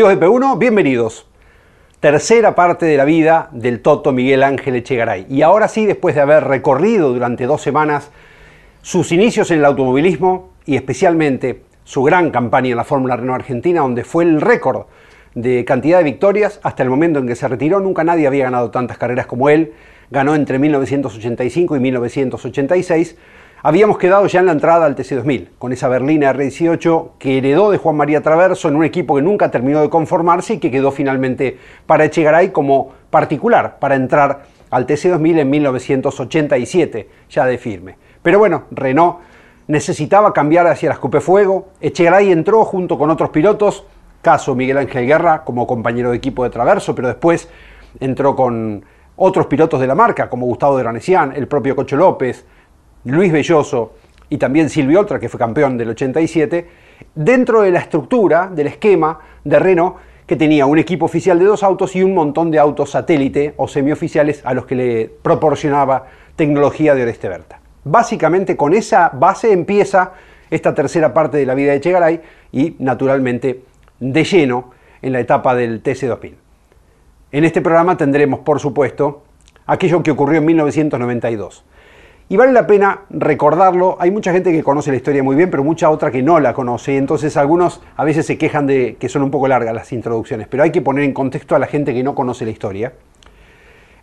Amigos de P1, bienvenidos. Tercera parte de la vida del Toto Miguel Ángel Echegaray. Y ahora sí, después de haber recorrido durante dos semanas sus inicios en el automovilismo y especialmente su gran campaña en la Fórmula Renault Argentina, donde fue el récord de cantidad de victorias hasta el momento en que se retiró. Nunca nadie había ganado tantas carreras como él. Ganó entre 1985 y 1986 Habíamos quedado ya en la entrada al TC2000, con esa berlina R18 que heredó de Juan María Traverso en un equipo que nunca terminó de conformarse y que quedó finalmente para Echegaray como particular para entrar al TC2000 en 1987, ya de firme. Pero bueno, Renault necesitaba cambiar hacia las Coupé Fuego. Echegaray entró junto con otros pilotos, caso Miguel Ángel Guerra como compañero de equipo de Traverso, pero después entró con otros pilotos de la marca, como Gustavo de Ranesian, el propio Cocho López, Luis Belloso y también Silvio Oltra, que fue campeón del 87, dentro de la estructura, del esquema de Renault, que tenía un equipo oficial de dos autos y un montón de autos satélite o semioficiales a los que le proporcionaba tecnología de Oreste Berta. Básicamente con esa base empieza esta tercera parte de la vida de Chegaray y naturalmente de lleno en la etapa del TC2000. En este programa tendremos, por supuesto, aquello que ocurrió en 1992 y vale la pena recordarlo. Hay mucha gente que conoce la historia muy bien, pero mucha otra que no la conoce. Entonces algunos a veces se quejan de que son un poco largas las introducciones, pero hay que poner en contexto a la gente que no conoce la historia.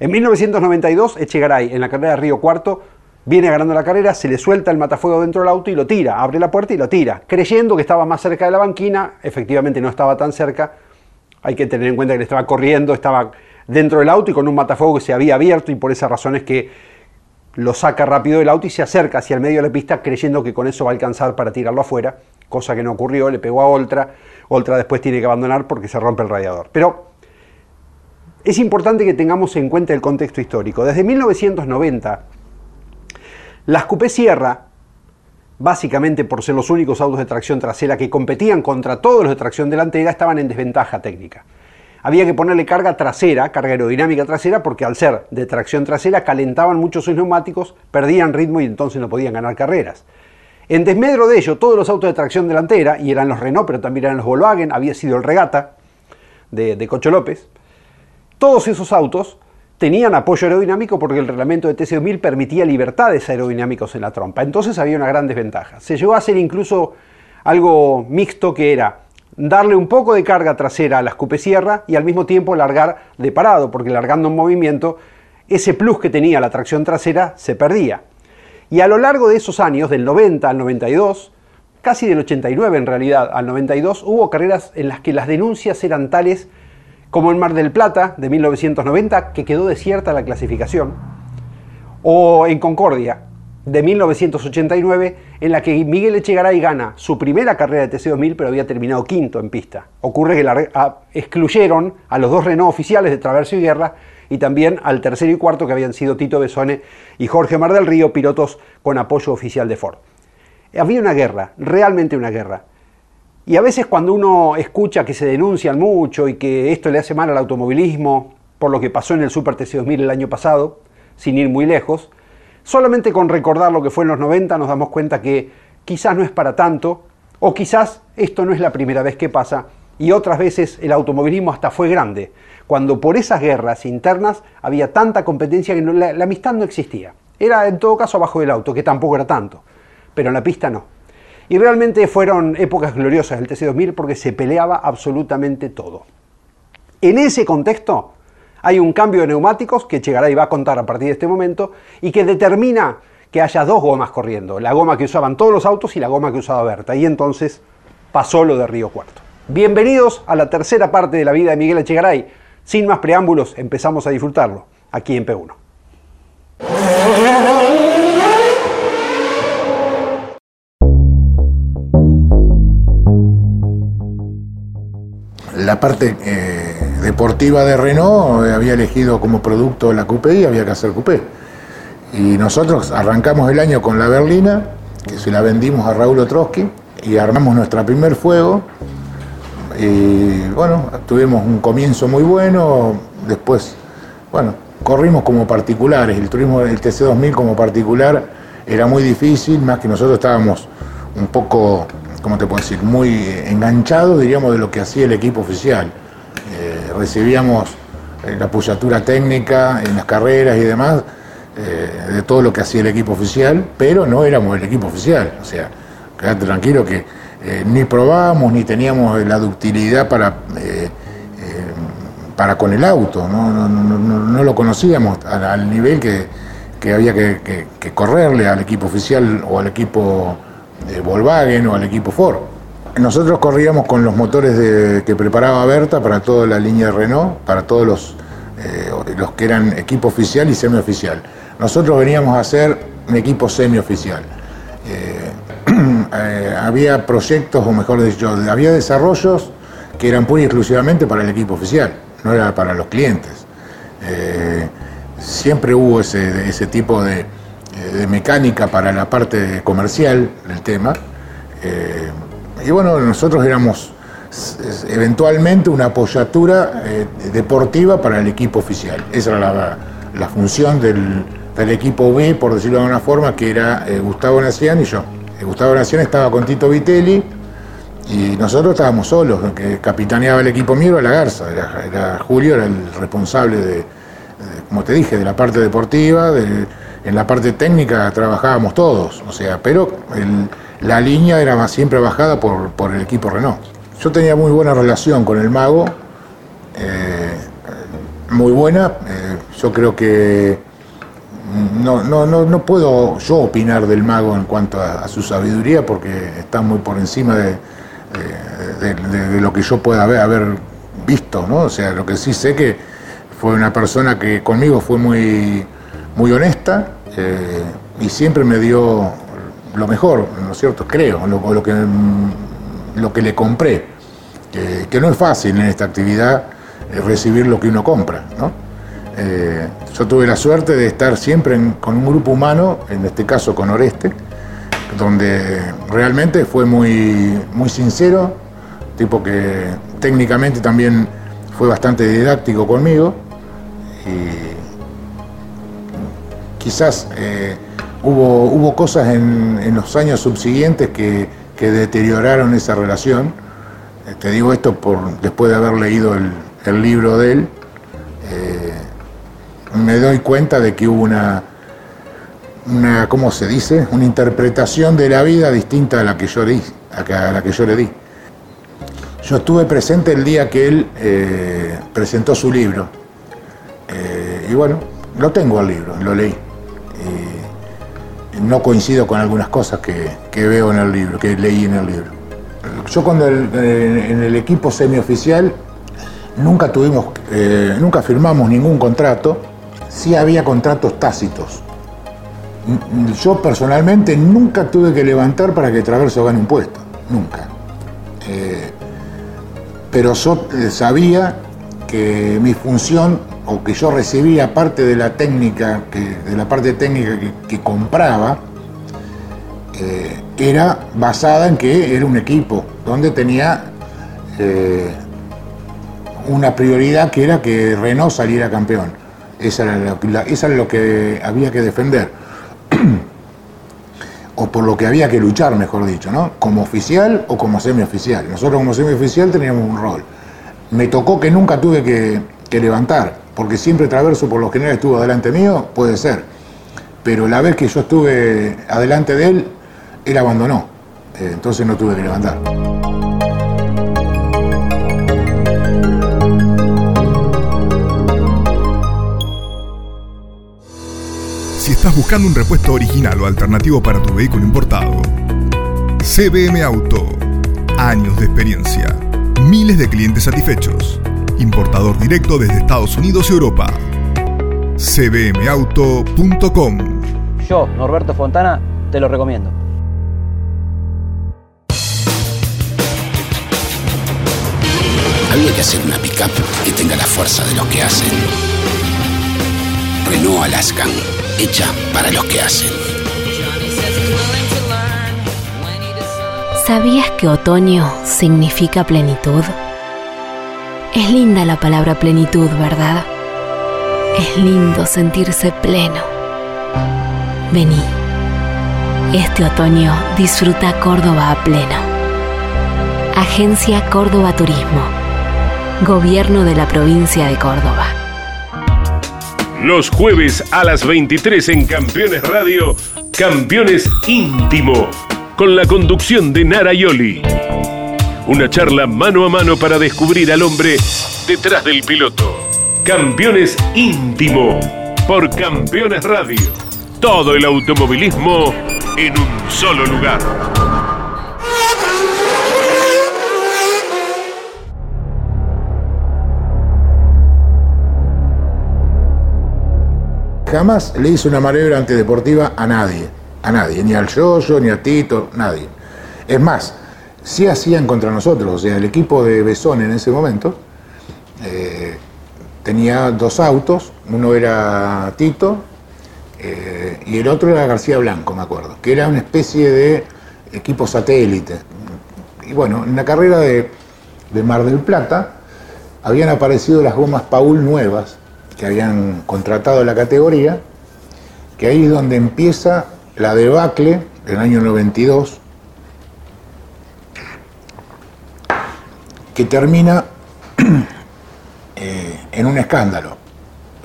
En 1992, Echegaray, en la carrera de Río Cuarto, viene ganando la carrera, se le suelta el matafuego dentro del auto y lo tira, abre la puerta y lo tira, creyendo que estaba más cerca de la banquina, efectivamente no estaba tan cerca, hay que tener en cuenta que le estaba corriendo, estaba dentro del auto y con un matafuego que se había abierto y por esa razón es que lo saca rápido del auto y se acerca hacia el medio de la pista creyendo que con eso va a alcanzar para tirarlo afuera, cosa que no ocurrió, le pegó a Oltra, Oltra después tiene que abandonar porque se rompe el radiador. Pero es importante que tengamos en cuenta el contexto histórico. Desde 1990, las Coupé Sierra, básicamente por ser los únicos autos de tracción trasera que competían contra todos los de tracción delantera, estaban en desventaja técnica había que ponerle carga trasera, carga aerodinámica trasera, porque al ser de tracción trasera calentaban mucho sus neumáticos, perdían ritmo y entonces no podían ganar carreras. En desmedro de ello, todos los autos de tracción delantera, y eran los Renault, pero también eran los Volkswagen, había sido el Regata de, de Cocho López, todos esos autos tenían apoyo aerodinámico porque el reglamento de TC2000 permitía libertades aerodinámicos en la trompa. Entonces había una gran desventaja. Se llegó a hacer incluso algo mixto que era darle un poco de carga trasera a la escupesierra y al mismo tiempo largar de parado, porque largando en movimiento, ese plus que tenía la tracción trasera se perdía. Y a lo largo de esos años, del 90 al 92, casi del 89 en realidad al 92, hubo carreras en las que las denuncias eran tales como en Mar del Plata de 1990, que quedó desierta la clasificación, o en Concordia, de 1989 en la que Miguel Echegaray gana su primera carrera de TC2000 pero había terminado quinto en pista. Ocurre que la, excluyeron a los dos Renault oficiales de Traverso y Guerra y también al tercero y cuarto que habían sido Tito Besone y Jorge Mar del Río, pilotos con apoyo oficial de Ford. Había una guerra, realmente una guerra. Y a veces cuando uno escucha que se denuncian mucho y que esto le hace mal al automovilismo, por lo que pasó en el Super TC2000 el año pasado, sin ir muy lejos, Solamente con recordar lo que fue en los 90 nos damos cuenta que quizás no es para tanto, o quizás esto no es la primera vez que pasa, y otras veces el automovilismo hasta fue grande, cuando por esas guerras internas había tanta competencia que la, amistad no existía. Era en todo caso abajo del auto, que tampoco era tanto, pero en la pista no. Y realmente fueron épocas gloriosas del TC2000 porque se peleaba absolutamente todo. En ese contexto, hay un cambio de neumáticos que llegará y va a contar a partir de este momento y que determina que haya dos gomas corriendo, la goma que usaban todos los autos y la goma que usaba Berta. Y entonces pasó lo de Río Cuarto. Bienvenidos a la tercera parte de la vida de Miguel Echegaray. Sin más preámbulos, empezamos a disfrutarlo aquí en P1. La parte eh, deportiva de Renault eh, había elegido como producto la coupé y había que hacer coupé. Y nosotros arrancamos el año con la berlina, que se la vendimos a Raúl Otrowski, y armamos nuestra primer fuego. Y bueno, tuvimos un comienzo muy bueno, después, bueno, corrimos como particulares, el turismo del TC2000 como particular era muy difícil, más que nosotros estábamos un poco, ¿cómo te puedo decir?, muy enganchados, diríamos, de lo que hacía el equipo oficial. Recibíamos eh, la apoyatura técnica en las carreras y demás, eh, de todo lo que hacía el equipo oficial, pero no éramos el equipo oficial. O sea, quédate tranquilo que eh, ni probábamos ni teníamos la ductilidad para, para con el auto, no, lo conocíamos al, nivel que, había que, correrle al equipo oficial o al equipo Volkswagen o al equipo Ford. Nosotros corríamos con los motores que preparaba Berta para toda la línea de Renault, para todos los, los que eran equipo oficial y semioficial. Nosotros veníamos a ser un equipo semioficial. Eh, eh, había proyectos, o mejor dicho, había desarrollos que eran pura y exclusivamente para el equipo oficial, no era para los clientes. Eh, siempre hubo ese, tipo de, mecánica para la parte comercial del tema. Y bueno, nosotros éramos eventualmente una apoyatura deportiva para el equipo oficial. Esa era la función del, equipo B, por decirlo de alguna forma, que era eh, Gustavo Nación y yo. Eh, Gustavo Nación estaba con Tito Vitelli y nosotros estábamos solos, que capitaneaba el equipo mío era la Garza, era, Julio, era el responsable de, como te dije, de la parte deportiva, en la parte técnica trabajábamos todos, o sea, pero la línea era siempre bajada por, el equipo Renault. Yo tenía muy buena relación con el mago, eh, muy buena, yo creo que no, no, no, no puedo yo opinar del mago en cuanto a, su sabiduría porque está muy por encima de, de, lo que yo pueda haber, haber, visto, ¿no? O sea, lo que sí sé que fue una persona que conmigo fue muy, muy honesta eh, y siempre me dio lo mejor, ¿no es cierto? Creo, lo, que, lo que le compré, que no es fácil en esta actividad eh, recibir lo que uno compra, ¿no? Eh, yo tuve la suerte de estar siempre con un grupo humano, en este caso con Oreste, donde realmente fue muy, muy sincero, tipo que técnicamente también fue bastante didáctico conmigo y quizás eh, hubo, cosas en, los años subsiguientes que, deterioraron esa relación. Eh, te digo esto por, después de haber leído el, libro de él me doy cuenta de que hubo una, una, ¿cómo se dice? Una interpretación de la vida distinta a la que yo, le di. Yo estuve presente el día que él eh, presentó su libro. Eh, y bueno, lo tengo el libro, lo leí. No coincido con algunas cosas que, veo en el libro, que leí en el libro. Yo cuando en el equipo semioficial nunca tuvimos, eh, nunca firmamos ningún contrato sí había contratos tácitos. Yo personalmente nunca tuve que levantar para que Traverso gane un puesto, nunca. Eh, pero yo eh, sabía que mi función o que yo recibía parte de la técnica, de la parte técnica que, compraba, eh, era basada en que era un equipo donde tenía una prioridad que era que Renault saliera campeón. Esa era, lo, lo que había que defender. o por lo que había que luchar, mejor dicho, ¿no? Como oficial o como semioficial. Nosotros como semioficial teníamos un rol. Me tocó que nunca tuve que, levantar, porque siempre Traverso por lo general estuvo delante mío, puede ser. Pero la vez que yo estuve adelante de él, él abandonó. Eh, entonces no tuve que levantar. si estás buscando un repuesto original o alternativo para tu vehículo importado. CBM Auto. Años de experiencia. miles de clientes satisfechos. Importador directo desde Estados Unidos y Europa. cbmauto.com Yo, Norberto Fontana, te lo recomiendo. Había que hacer una pickup que tenga la fuerza de los que hacen. Renault Alaskan, hecha para los que hacen. ¿Sabías que otoño significa plenitud? Es linda la palabra plenitud, ¿verdad? Es lindo sentirse pleno. Vení. Este otoño disfruta Córdoba a pleno. Agencia Córdoba Turismo. Gobierno de la provincia de Córdoba. Los jueves a las 23 en Campeones Radio, Campeones Íntimo, con la conducción de Nara Yoli. Una charla mano a mano para descubrir al hombre detrás del piloto. Campeones Íntimo, por Campeones Radio. Todo el automovilismo en un solo lugar. Jamás le hice una maniobra antideportiva a nadie, a nadie, ni al Yoyo, ni a Tito, nadie. Es más, sí hacían contra nosotros, o sea, el equipo de Besón en ese momento eh, tenía dos autos, uno era Tito eh, y el otro era García Blanco, me acuerdo, que era una especie de equipo satélite. Y bueno, en la carrera de, de Mar del Plata habían aparecido las gomas Paul nuevas, que habían contratado la categoría, que ahí es donde empieza la debacle del año 92, que termina eh, en un escándalo.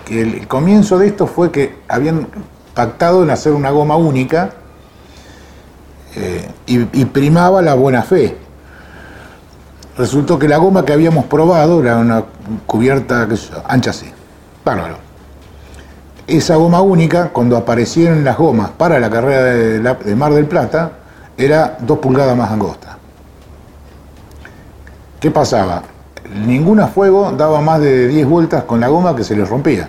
Que el, comienzo de esto fue que habían pactado en hacer una goma única eh, y, y primaba la buena fe. Resultó que la goma que habíamos probado era una cubierta qué sé yo, ancha así. Bárbaro. Esa goma única, cuando aparecieron las gomas para la carrera de, de Mar del Plata, era dos pulgadas más angosta. ¿Qué pasaba? Ninguna fuego daba más de 10 vueltas con la goma que se les rompía.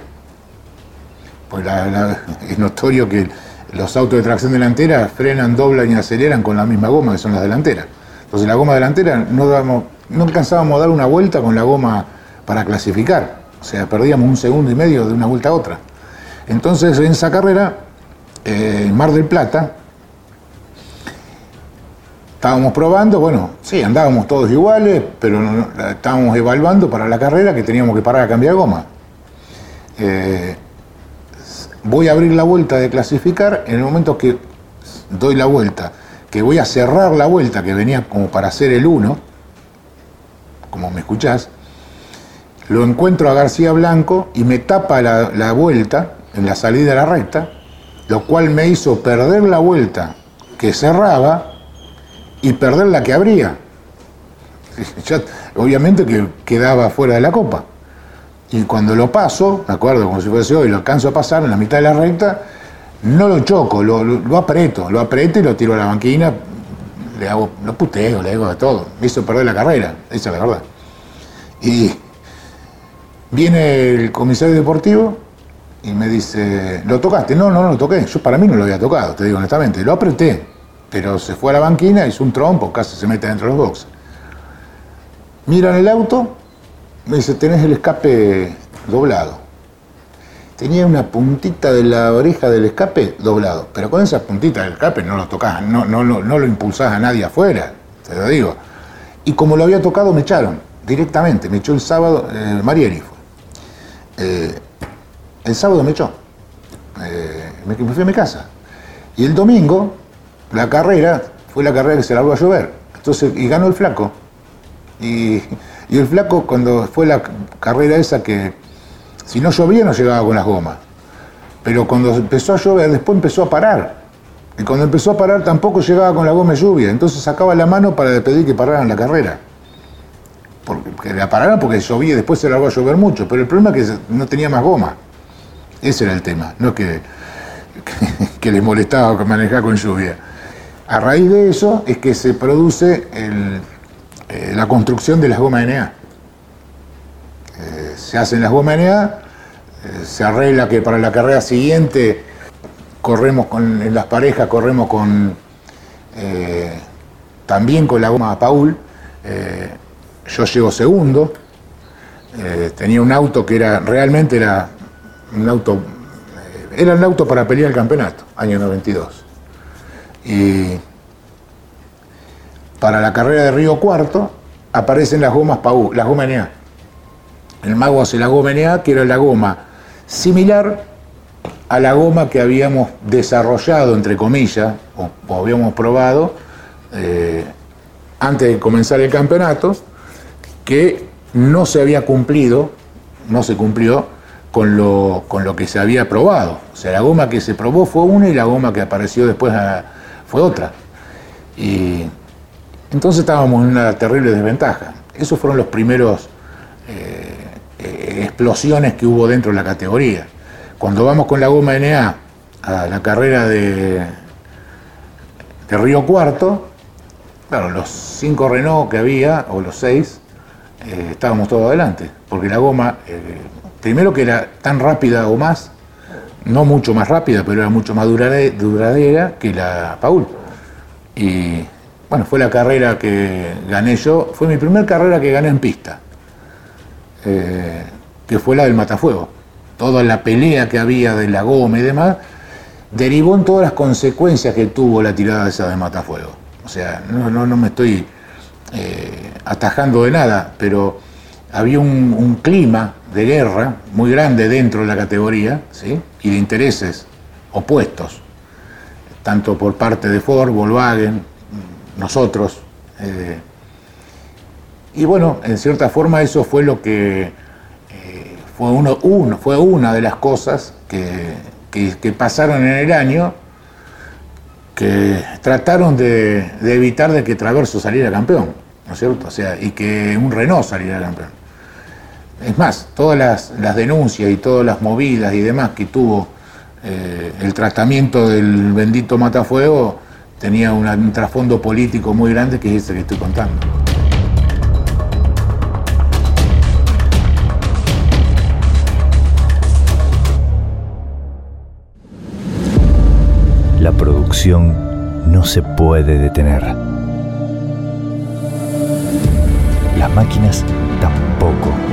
Pues es notorio que los autos de tracción delantera frenan, doblan y aceleran con la misma goma que son las delanteras. Entonces la goma delantera no, damos, no alcanzábamos a dar una vuelta con la goma para clasificar. O sea, perdíamos un segundo y medio de una vuelta a otra. Entonces en esa carrera, eh, Mar del Plata, estábamos probando, bueno, sí, andábamos todos iguales, pero estábamos evaluando para la carrera que teníamos que parar a cambiar goma. Eh, voy a abrir la vuelta de clasificar en el momento que doy la vuelta, que voy a cerrar la vuelta que venía como para hacer el 1, como me escuchás, lo encuentro a García Blanco y me tapa la vuelta en la salida de la recta, lo cual me hizo perder la vuelta que cerraba y perder la que abría. Ya, obviamente que quedaba fuera de la copa. Y cuando lo paso, me acuerdo como si fuese hoy, lo alcanzo a pasar en la mitad de la recta, no lo choco, lo, lo, lo aprieto, lo aprieto y lo tiro a la banquina, le hago, lo puteo, le hago de todo. Me hizo perder la carrera, esa es la verdad. Y viene el comisario deportivo y me dice, ¿lo tocaste? No, no, no lo toqué. Yo para mí no lo había tocado, te digo honestamente. Lo apreté, pero se fue a la banquina, hizo un trompo, casi se mete dentro de los boxes. Miran el auto, me dice, tenés el escape doblado. Tenía una puntita de la oreja del escape doblado, pero con esa puntita del escape no lo tocás, no, lo impulsás a nadie afuera, te lo digo. Y como lo había tocado, me echaron directamente, me echó el sábado, eh, Marieri fue. Eh, el sábado me echó, Eh, me fui a mi casa. Y el domingo, la carrera, fue la carrera que se largó a llover, entonces, y ganó el flaco. Y, el flaco, cuando fue la carrera esa que si no llovía no llegaba con las gomas. Pero cuando empezó a llover, después empezó a parar. Y cuando empezó a parar tampoco llegaba con la goma de lluvia. Entonces sacaba la mano para pedir que pararan la carrera. Porque, que la pararan porque llovía y después se largó a llover mucho. Pero el problema es que no tenía más goma. Ese era el tema. No que, que, que les molestaba manejar con lluvia. A raíz de eso es que se produce el, eh, la construcción de las gomas NA. Eh, se hacen las gomas NA, eh, se arregla que para la carrera siguiente corremos con, en las parejas, corremos con también con la goma Paul. yo llego segundo. tenía un auto que era realmente era un auto era un auto para pelear el campeonato, año 92. Y para la carrera de Río Cuarto aparecen las gomas Paú, las gomas NA. El mago hace la goma NA, que era la goma similar a la goma que habíamos desarrollado, entre comillas, o, habíamos probado eh, antes de comenzar el campeonato, que no se había cumplido, no se cumplió con lo, con lo que se había probado. O sea, la goma que se probó fue una y la goma que apareció después ah, fue otra. Y entonces estábamos en una terrible desventaja. Esos fueron los primeros eh, eh, explosiones que hubo dentro de la categoría. Cuando vamos con la goma NA a la carrera de, de Río Cuarto, claro, los cinco Renault que había, o los seis, eh, estábamos todos adelante, porque la goma, primero que era tan rápida o más, no mucho más rápida, pero era mucho más duradera que la Paul. Y bueno, fue la carrera que gané yo, fue mi primera carrera que gané en pista, eh, que fue la del Matafuego. Toda la pelea que había de la goma y demás, derivó en todas las consecuencias que tuvo la tirada esa de Matafuego. O sea, no, no, me estoy eh, atajando de nada, pero había un, clima de guerra muy grande dentro de la categoría ¿sí? y de intereses opuestos, tanto por parte de Ford, Volkswagen, nosotros. Eh, y bueno, en cierta forma eso fue lo que eh, fue, uno, uno, fue una de las cosas que, pasaron en el año que trataron de, evitar de que Traverso saliera campeón, ¿no es cierto? O sea, y que un Renault saliera campeón. Es más, todas las, denuncias y todas las movidas y demás que tuvo eh, el tratamiento del bendito Matafuego tenía un trasfondo político muy grande que es este que estoy contando. La producción no se puede detener. Las máquinas tampoco.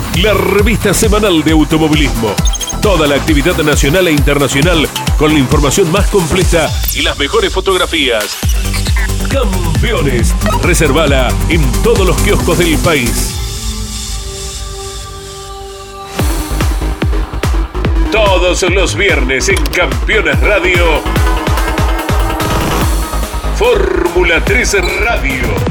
la revista semanal de automovilismo. Toda la actividad nacional e internacional con la información más completa y las mejores fotografías. Campeones. Reservala en todos los kioscos del país. Todos los viernes en Campeones Radio. Fórmula 3 Radio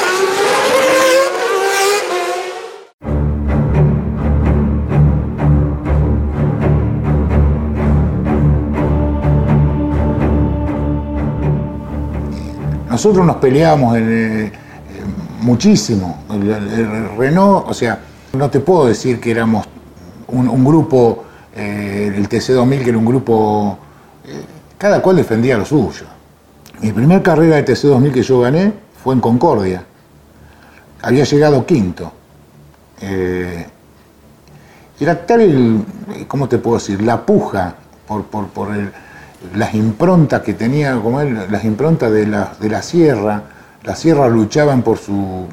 Nosotros nos peleábamos eh, muchísimo. El, Renault, o sea, no te puedo decir que éramos un, grupo, eh, el TC2000 que era un grupo, eh, cada cual defendía lo suyo. Mi primera carrera de TC2000 que yo gané fue en Concordia. Había llegado quinto. era tal el, ¿cómo te puedo decir? La puja por, por el las improntas que tenía, como él, las improntas de la, de la sierra, las sierras luchaban por su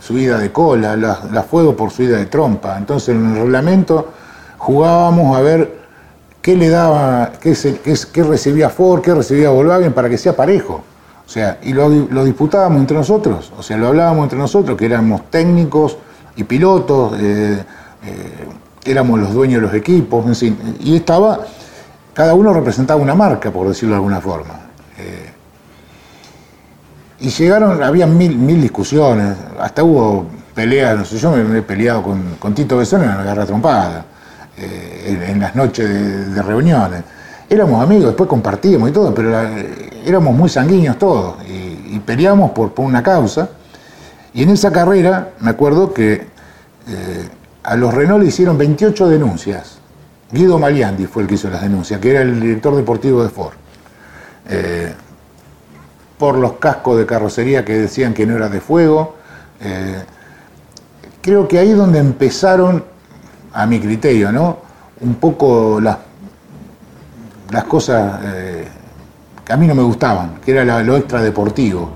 subida de cola, las la fuego por su ida de trompa. Entonces en el reglamento jugábamos a ver qué le daba, qué, se- qué, qué recibía Ford, qué recibía Volkswagen para que sea parejo. O sea, y lo, lo disputábamos entre nosotros, o sea, lo hablábamos entre nosotros, que éramos técnicos y pilotos, eh, eh, éramos los dueños de los equipos, en fin, y estaba, cada uno representaba una marca, por decirlo de alguna forma. Eh, y llegaron, había mil, mil discusiones, hasta hubo peleas, no sé, yo me, he peleado con, Tito Besón en la garra trompada, eh, en, las noches de, reuniones. Éramos amigos, después compartíamos y todo, pero la- éramos muy sanguíneos todos y, peleamos por, una causa. Y en esa carrera, me acuerdo que eh, a los Renault le hicieron 28 denuncias. Guido Maliandi fue el que hizo las denuncias, que era el director deportivo de Ford. Eh, por los cascos de carrocería que decían que no era de fuego. Eh, creo que ahí es donde empezaron, a mi criterio, ¿no? Un poco las, las cosas eh, que a mí no me gustaban, que era lo extradeportivo.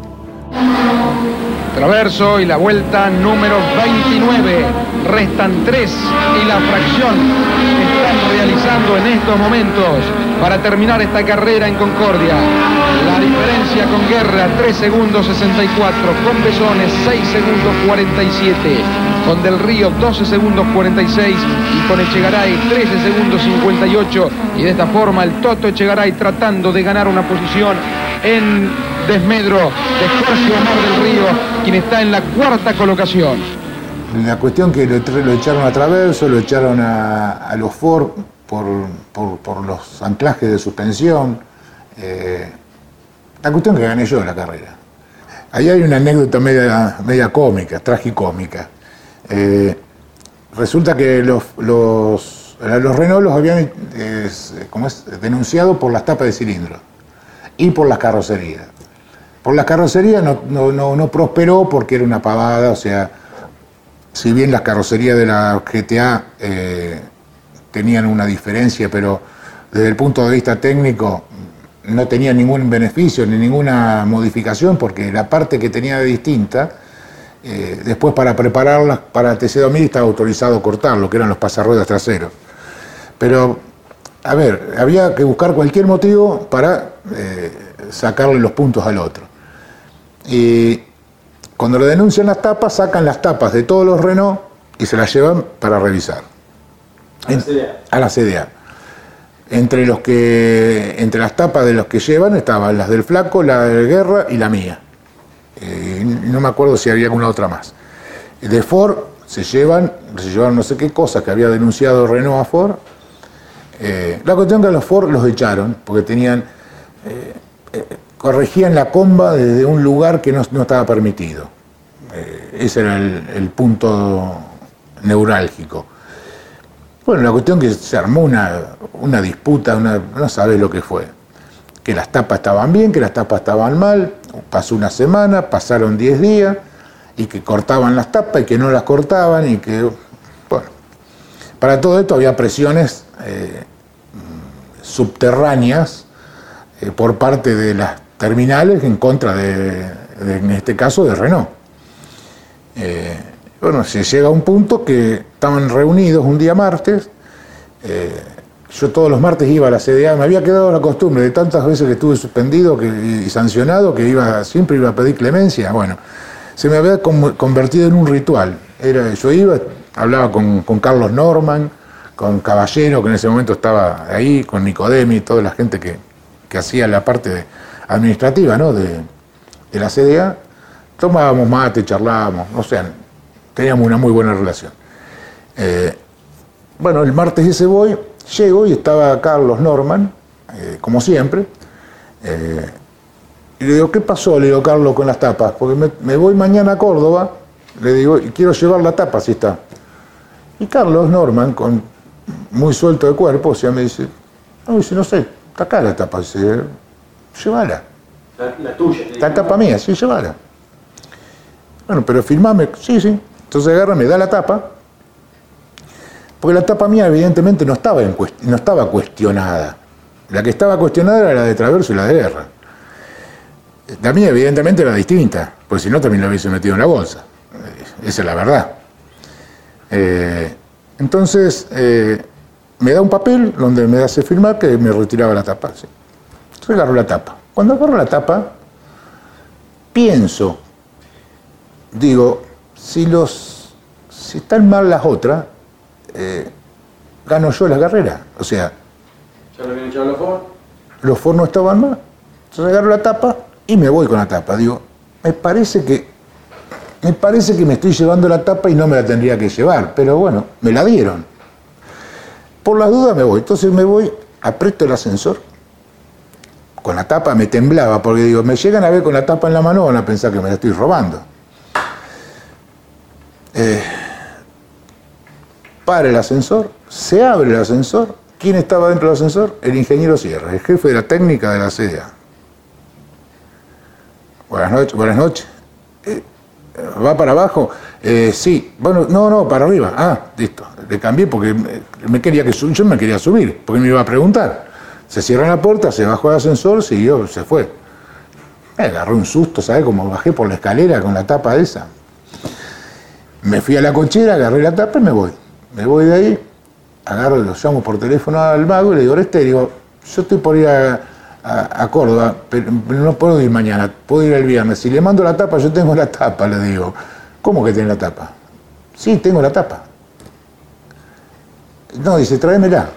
Traverso y la vuelta número 29. Restan tres y la fracción en estos momentos para terminar esta carrera en Concordia. La diferencia con Guerra 3 segundos 64, con Besones 6 segundos 47, con Del Río 12 segundos 46 y con Echegaray 13 segundos 58 y de esta forma el Toto Echegaray tratando de ganar una posición en desmedro de Jorge del Río, quien está en la cuarta colocación. La cuestión que lo echaron a Traverso, lo echaron a, a los Ford por, por- los anclajes de suspensión. Eh, la cuestión que gané yo la carrera. Ahí hay una anécdota media, media cómica, tragicómica. Eh, resulta que los, los, los Renault los habían eh, es- ¿cómo es? denunciado por las tapas de cilindro y por las carrocerías. Por las carrocerías no, no- no- no prosperó porque era una pavada, o sea, si bien las carrocerías de la GTA eh, tenían una diferencia, pero desde el punto de vista técnico no tenía ningún beneficio ni ninguna modificación porque la parte que tenía de distinta, eh, después para prepararlas para TC2000 estaba autorizado cortarlo, que eran los pasarruedas traseros. Pero, a ver, había que buscar cualquier motivo para eh, sacarle los puntos al otro. Y cuando le denuncian las tapas, sacan las tapas de todos los Renault y se las llevan para revisar. A la CDA. Entre, los que, entre las tapas de los que llevan estaban las del Flaco, la de Guerra y la mía. Eh, no me acuerdo si había alguna otra más. De Ford se llevan, se llevaron no sé qué cosas que había denunciado Renault a Ford. Eh, la cuestión que a los Ford los echaron porque tenían eh, eh, corregían la comba desde un lugar que no, no estaba permitido. Ese era el, el punto neurálgico. Bueno, la cuestión que se armó una, una disputa, una, no sabes lo que fue. Que las tapas estaban bien, que las tapas estaban mal, pasó una semana, pasaron 10 días, y que cortaban las tapas y que no las cortaban, y que, bueno, para todo esto había presiones eh, subterráneas eh, por parte de las terminales en contra de, en este caso, de Renault. Eh, bueno, se llega a un punto que estaban reunidos un día martes, eh, yo todos los martes iba a la CDA, me había quedado la costumbre de tantas veces que estuve suspendido que, y sancionado que iba, siempre iba a pedir clemencia, bueno, se me había con- convertido en un ritual. Era, yo iba, hablaba con, con Carlos Norman, con Caballero, que en ese momento estaba ahí, con Nicodemi, toda la gente que, que hacía la parte administrativa ¿no? de, de la CDA, tomábamos mate, charlábamos, o sea, teníamos una muy buena relación. Eh, bueno, el martes ese voy, llego y estaba Carlos Norman, eh, como siempre, eh, y le digo, ¿qué pasó? Le digo, Carlos, con las tapas, porque me, me voy mañana a Córdoba, le digo, y quiero llevar la tapa, si está. Y Carlos Norman, con muy suelto de cuerpo, o sea, me dice, no, dice, no sé, está acá la tapa, dice, llévala. La, tuya. La tapa mía, sí, llévala. Bueno, pero filmame, sí, sí. Entonces agarra, me da la tapa, porque la tapa mía evidentemente no estaba, no estaba cuestionada. La que estaba cuestionada era la de Traverso y la de Guerra. La mía evidentemente era distinta, pues si no también la hubiese metido en la bolsa. Eh, Esa es la verdad. Eh, entonces, eh, me da un papel donde me hace firmar que me retiraba la tapa. Yo agarro la tapa. Cuando agarro la tapa, pienso, digo, si los si están mal las otras, eh, gano yo la carrera. O sea, ¿Ya lo habían echado los Ford? los Ford no estaban mal. Entonces agarro la tapa y me voy con la tapa. Digo, me parece que me parece que me estoy llevando la tapa y no me la tendría que llevar, pero bueno, me la dieron. Por las dudas me voy. Entonces me voy, aprieto el ascensor. Con la tapa me temblaba, porque digo, me llegan a ver con la tapa en la mano, van a pensar que me la estoy robando. Eh, para el ascensor, se abre el ascensor. ¿Quién estaba dentro del ascensor? El ingeniero Sierra, el jefe de la técnica de la CDA. Buenas noches, buenas noches. Eh, ¿Va para abajo? Eh, sí. Bueno, no, no, para arriba. Ah, listo. Le cambié porque me, quería que yo me quería subir, porque me iba a preguntar. Se cierra la puerta, se bajó el ascensor, siguió, se fue. Me agarré un susto, ¿sabes? Como bajé por la escalera con la tapa esa. Me fui a la cochera, agarré la tapa y me voy. Me voy de ahí, agarro, lo llamo por teléfono al mago y le digo, este, digo, yo estoy por ir a, a- a Córdoba, pero no puedo ir mañana, puedo ir el viernes. Si le mando la tapa, yo tengo la tapa, le digo. ¿Cómo que tiene la tapa? Sí, tengo la tapa. No, dice, tráemela.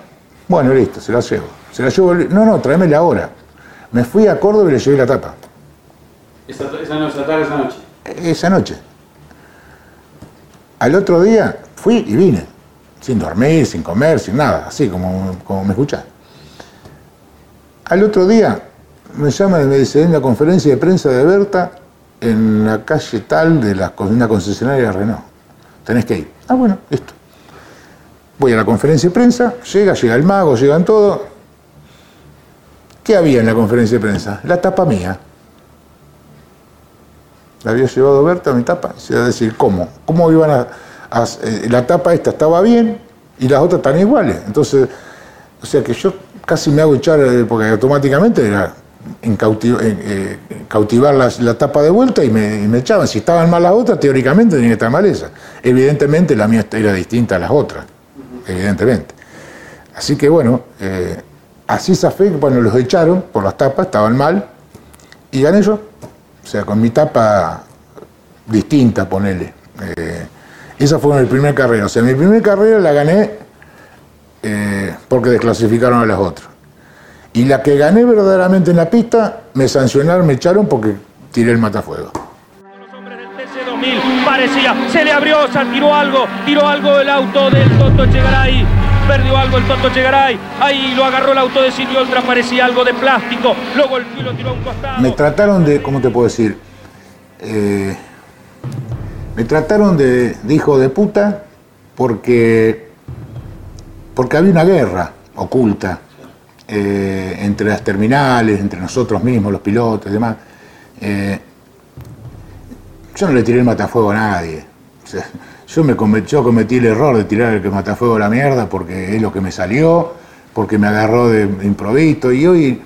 Bueno, listo, se la llevo. Se la llevo, no, no, tráemela ahora. Me fui a Córdoba y le llevé la tapa. Esa, esa, esa tarde, esa noche. Esa noche. Al otro día fui y vine, sin dormir, sin comer, sin nada, así como, como me escuchás. Al otro día me llaman y me dicen, en la conferencia de prensa de Berta en la calle tal de la, una concesionaria de Renault. Tenés que ir. Ah, bueno, listo. Voy a la conferencia de prensa, llega, llega el mago, llegan todos. ¿Qué había en la conferencia de prensa? La tapa mía. La había llevado Berta mi tapa. Se iba a decir, ¿cómo? ¿Cómo iban a, a- eh, La tapa esta estaba bien y las otras están iguales. Entonces, o sea que yo casi me hago echar, eh, porque automáticamente era en eh, cautivar la, tapa de vuelta y me, echaban. Si estaban mal las otras, teóricamente tenían que estar mal esas. Evidentemente la mía era distinta a las otras. Evidentemente. Así que bueno, así zafé, bueno, los echaron por las tapas, estaban mal, y gané yo. O sea, con mi tapa distinta, ponele. Eh, esa fue mi primera carrera. O sea, mi primera carrera la gané eh, porque desclasificaron a las otras. Y la que gané verdaderamente en la pista, me sancionaron, me echaron porque tiré el matafuego. TC2000 parecía, se le abrió, se tiró algo, tiró algo el auto del Toto Chegaray, perdió algo el Toto Chegaray, ahí lo agarró el auto de Silvio Oltra, parecía algo de plástico, lo golpeó y lo tiró a un costado. Me trataron de, ¿cómo te puedo decir? Eh, me trataron de, de hijo de puta porque, porque había una guerra oculta eh, entre las terminales, entre nosotros mismos, los pilotos y demás. Eh, yo no le tiré el matafuego a nadie. Yo, me cometí, el error de tirar el matafuego a la mierda porque es lo que me salió, porque me agarró de improviso y hoy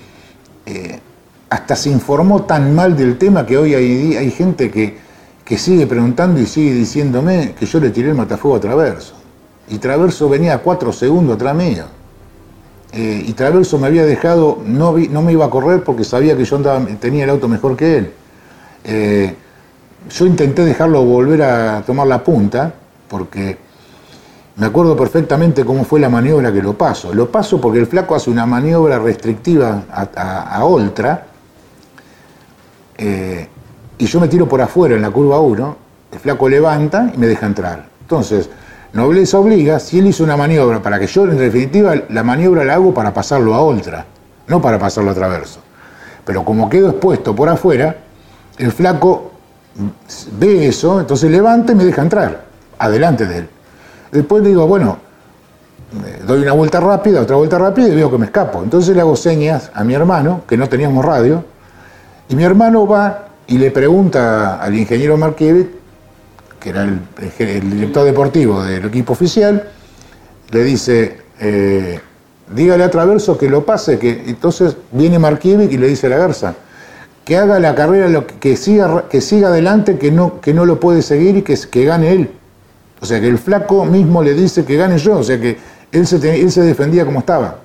eh, hasta se informó tan mal del tema que hoy hay, hay gente que, que sigue preguntando y sigue diciéndome que yo le tiré el matafuego a Traverso. Y Traverso venía a cuatro segundos atrás mío. Eh, y Traverso me había dejado, no, no me iba a correr porque sabía que yo andaba, tenía el auto mejor que él. Eh, yo intenté dejarlo volver a tomar la punta porque me acuerdo perfectamente cómo fue la maniobra que lo paso. Lo paso porque el flaco hace una maniobra restrictiva a, a- a Oltra eh, y yo me tiro por afuera en la curva 1, el flaco levanta y me deja entrar. Entonces, nobleza obliga, si él hizo una maniobra para que yo, en definitiva, la maniobra la hago para pasarlo a Oltra, no para pasarlo a Traverso. Pero como quedo expuesto por afuera, el flaco ve eso, entonces levanta y me deja entrar, adelante de él. Después le digo, bueno, doy una vuelta rápida, otra vuelta rápida y veo que me escapo. Entonces le hago señas a mi hermano, que no teníamos radio, y mi hermano va y le pregunta al ingeniero Markiewicz, que era el, el director deportivo del equipo oficial, le dice, eh, dígale a Traverso que lo pase, que entonces viene Markiewicz y le dice a la Garza, que haga la carrera, que, siga, que siga adelante, que no, que no lo puede seguir y que, que gane él. O sea, que el flaco mismo le dice que gane yo, o sea, que él se, él se defendía como estaba.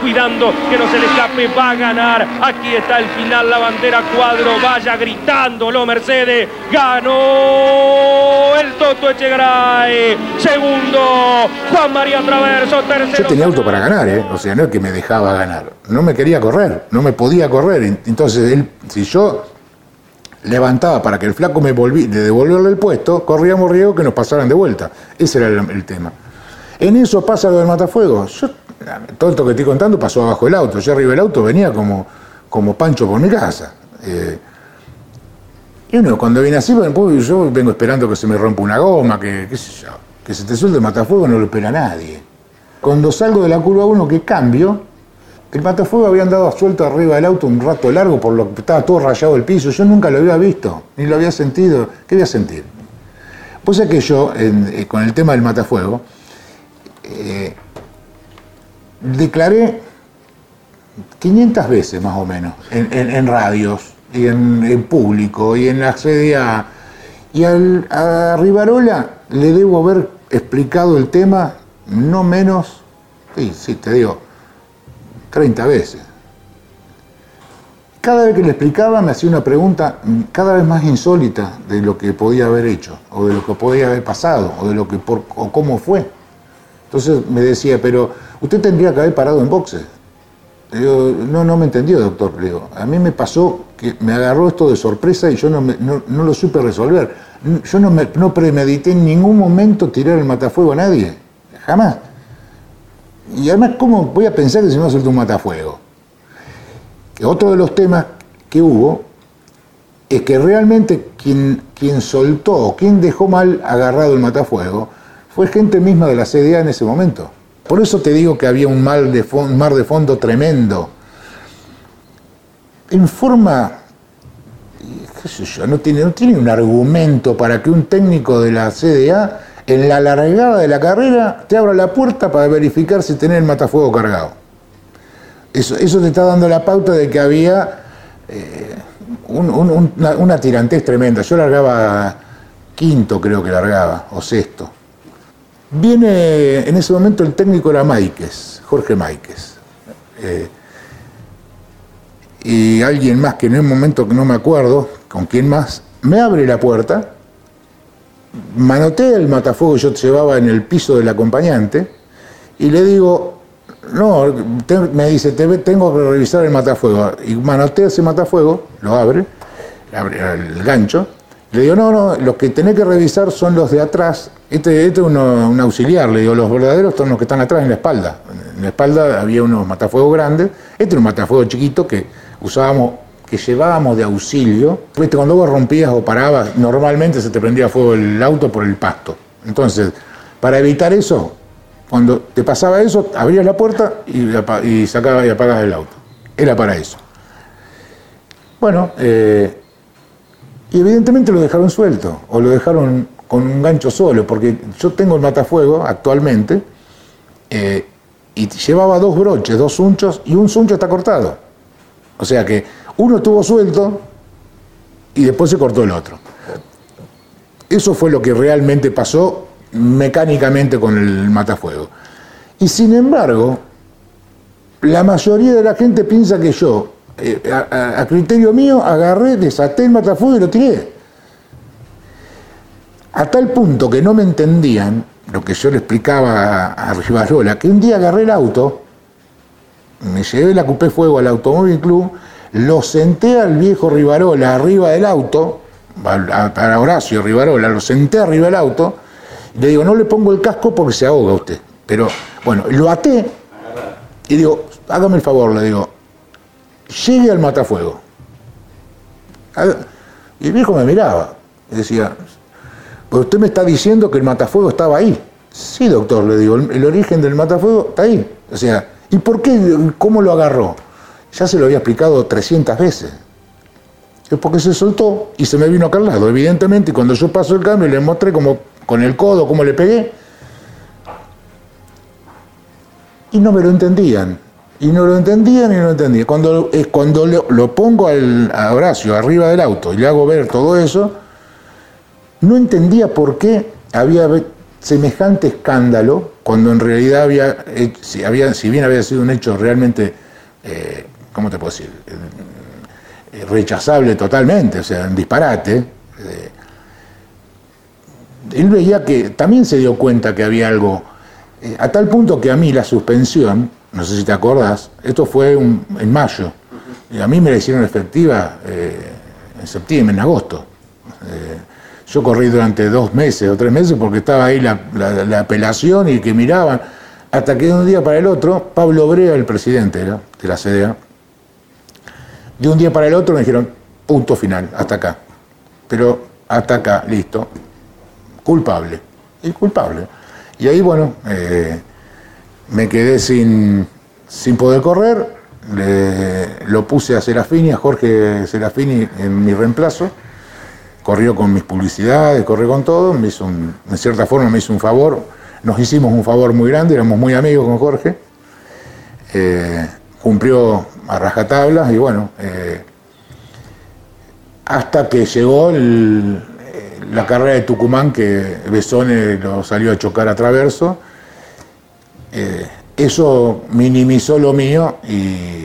Cuidando que no se le escape, va a ganar. Aquí está el final, la bandera cuadro. Vaya gritándolo, Mercedes. Ganó el Toto Echegaray. Segundo, Juan María Traverso. Tercero. Yo tenía auto para ganar, ¿eh? o sea, no es que me dejaba ganar, no me quería correr, no me podía correr. Entonces, él, si yo levantaba para que el flaco me volví, de devolverle el puesto, corríamos riesgo que nos pasaran de vuelta. Ese era el, el tema. En eso pasa lo del matafuego. Yo, todo esto que estoy contando pasó abajo del auto. Yo arriba del auto venía como, como Pancho por mi casa. Eh, y uno, cuando viene así, pues, yo vengo esperando que se me rompa una goma, que, qué sé yo, que se te suelte el matafuego, no lo espera nadie. Cuando salgo de la curva 1 que cambio, el matafuego había andado suelto arriba del auto un rato largo, por lo que estaba todo rayado el piso. Yo nunca lo había visto, ni lo había sentido. ¿Qué voy a sentir? Pues es que yo, eh, con el tema del matafuego, eh, declaré 500 veces más o menos en, en- en radios y en, en público y en la CDA. Y al, a Rivarola le debo haber explicado el tema no menos, sí, sí, te digo, 30 veces. Cada vez que le explicaba me hacía una pregunta cada vez más insólita de lo que podía haber hecho, o de lo que podía haber pasado, o de lo que por, o cómo fue. Entonces me decía, pero usted tendría que haber parado en boxe. Le digo, no, no me entendió, doctor. Le a mí me pasó que me agarró esto de sorpresa y yo no, me- lo supe resolver. Yo no, me, premedité en ningún momento tirar el matafuego a nadie. Jamás. Y además, ¿cómo voy a pensar que se me va a soltar un matafuego? Otro de los temas que hubo es que realmente quien, quien soltó o quien dejó mal agarrado el matafuego fue gente misma de la CDA en ese momento. Por eso te digo que había un, mar de fondo tremendo. En forma, qué sé yo, no tiene, no tiene un argumento para que un técnico de la CDA en la largada de la carrera te abra la puerta para verificar si tenés el matafuego cargado. Eso, eso te está dando la pauta de que había eh, un- un- un- una, una tirantez tremenda. Yo largaba quinto, creo que largaba, o sexto. Viene en ese momento el técnico era Máiquez, Jorge Máiquez. Eh, y alguien más que en un momento que no me acuerdo, con quién más, me abre la puerta, manotea el matafuego que yo llevaba en el piso del acompañante y le digo, no, me dice, "Te- tengo que revisar el matafuego. Y manotea ese matafuego, lo abre, abre el gancho, le digo, no, no, los que tenés que revisar son los de atrás. Este, este es uno- un auxiliar, le digo, los verdaderos son los que están atrás en la espalda. En la espalda había unos matafuegos grandes, este era un matafuego chiquito que usábamos, que llevábamos de auxilio. Viste, cuando vos rompías o parabas, normalmente se te prendía fuego el auto por el pasto. Entonces, para evitar eso, cuando te pasaba eso, abrías la puerta y, y sacabas y apagabas el auto. Era para eso. Bueno, eh, y evidentemente lo dejaron suelto, o lo dejaron con un gancho solo, porque yo tengo el matafuego actualmente, eh, y llevaba dos broches, dos unchos, y un suncho está cortado. O sea que uno estuvo suelto y después se cortó el otro. Eso fue lo que realmente pasó mecánicamente con el matafuego. Y sin embargo, la mayoría de la gente piensa que yo, eh, a, criterio mío, agarré, desaté el matafuego y lo tiré. A tal punto que no me entendían lo que yo le explicaba a, a Rivarola, que un día agarré el auto, me llevé la cupé fuego al Automóvil Club, lo senté al viejo Rivarola arriba del auto, para Horacio Rivarola, lo senté arriba del auto, y le digo, no le pongo el casco porque se ahoga usted. Pero bueno, lo até y digo, hágame el favor, le digo, llegue al matafuego. Y el viejo me miraba y decía, pues usted me está diciendo que el matafuego estaba ahí. Sí, doctor, le digo, el, el origen del matafuego está ahí. O sea, ¿y por qué? ¿Cómo lo agarró? Ya se lo había explicado 300 veces. Es porque se soltó y se me vino acá al lado, evidentemente, y cuando yo paso el cambio le mostré como con el codo cómo le pegué. Y no me lo entendían. Y no lo entendía ni lo entendía. Cuando, eh, cuando lo, pongo al, a Horacio arriba del auto y le hago ver todo eso, no entendía por qué había semejante escándalo cuando en realidad había, si, había, si bien había sido un hecho realmente, eh, ¿cómo te puedo decir? Eh, rechazable totalmente, o sea, un disparate. eh, él veía que también se dio cuenta que había algo, a tal punto que a mí la suspensión, no sé si te acordás, esto fue en mayo, y a mí me la hicieron efectiva eh, en septiembre, en agosto. Eh, yo corrí durante dos meses o tres meses porque estaba ahí la apelación y que miraban, hasta que de un día para el otro, Pablo Brea, el presidente era, de la CDA, de un día para el otro me dijeron, punto final, hasta acá. Pero hasta acá, listo. Culpable. Y culpable. Y ahí, bueno, eh, me quedé sin, sin poder correr. Lo puse a Serafini, a Jorge Serafini en mi reemplazo. Corrió con mis publicidades, corrió con todo. Me hizo un- en cierta forma me hizo un favor. Nos hicimos un favor muy grande, éramos muy amigos con Jorge. Eh, cumplió a rajatablas y bueno, eh, hasta que llegó eh, la carrera de Tucumán que Besone lo salió a chocar a traverso. Eh, eso minimizó lo mío y